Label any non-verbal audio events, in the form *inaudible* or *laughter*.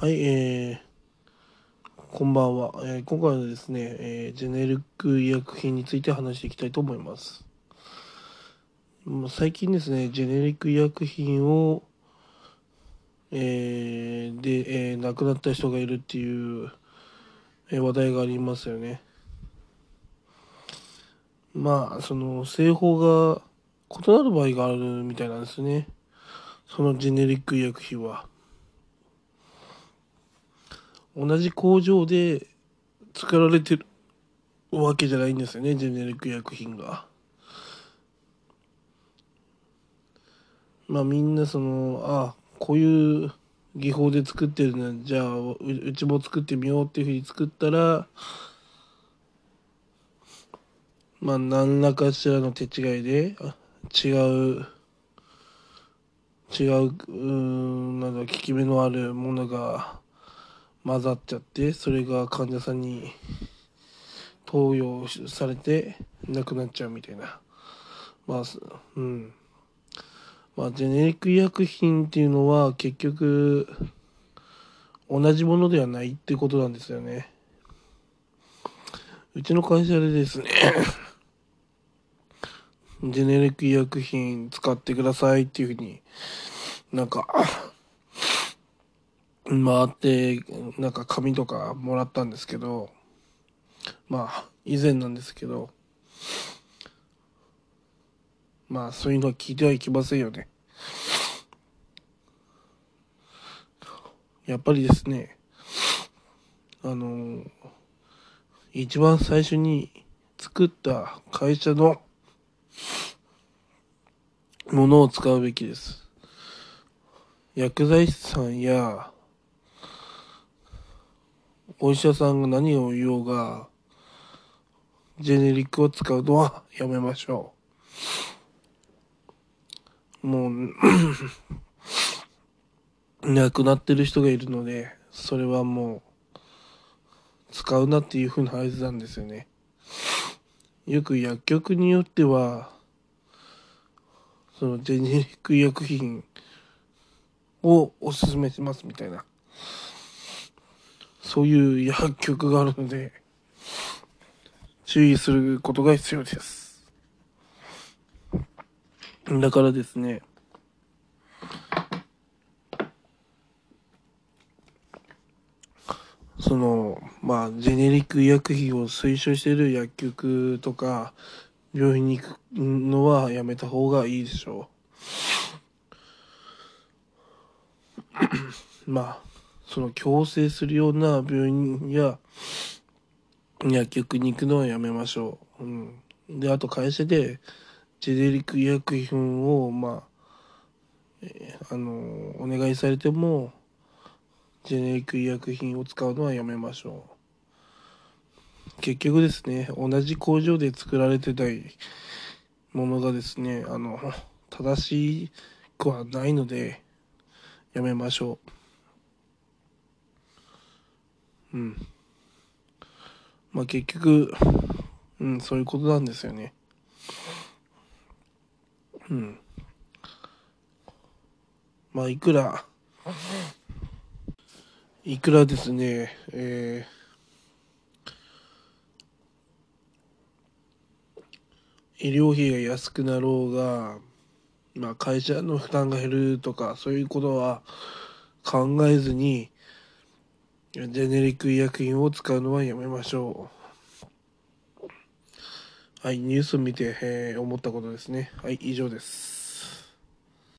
はい、えー、こんばんは。えー今回はですね、えージェネリック医薬品について話していきたいと思います。最近ですね、ジェネリック医薬品を、えーで、えー亡くなった人がいるっていう、えー話題がありますよね。まあ、その、製法が異なる場合があるみたいなんですね。そのジェネリック医薬品は。同じ工場で作られてるわけじゃないんですよね、ジェネリック薬品が。まあみんなその、あこういう技法で作ってるのじゃあうちも作ってみようっていうふうに作ったら、まあ何らかしらの手違いで違う、違う、うん、なんだ、効き目のあるものが混ざっちゃってそれが患者さんに投与されて亡くなっちゃうみたいな。まあうん。まあジェネリック医薬品っていうのは結局同じものではないってことなんですよね。うちの会社でですねジェネリック医薬品使ってくださいっていうふうになんか回ってなんか紙とかもらったんですけどまあ以前なんですけどまあそういうのは聞いてはいけませんよね。やっぱりですねあの一番最初に作った会社のものを使うべきです。薬剤師さんやお医者さんが何を言おうがジェネリックを使うのは *laughs* やめましょう。もう亡くなってる人がいるのでそれはもう使うなっていうふうな合図なんですよね。よく薬局によってはそのジェネリック医薬品をおすすめしますみたいな。そういう薬局があるので、注意することが必要です。だからですね、その、まあ、ジェネリック医薬品を推奨している薬局とか、病院に行くのはやめた方がいいでしょう。まあ、その強制するような病院や薬局に行くのはやめましょう。うん、で、あと会社でジェネリック医薬品を、まあ、えーあのお願いされても、ジェネリック医薬品を使うのはやめましょう。結局ですね、同じ工場で作られてないものがですね、あの、正しくはないので、やめましょう。うん。まあ結局、うん、そういうことなんですよね。うん。まあいくら、いくらですね、えー医療費が安くなろうが、まあ会社の負担が減るとか、そういうことは考えずに、ジェネリック医薬品を使うのはやめましょう。はい、ニュースを見て、えー思ったことですね。はい、以上です。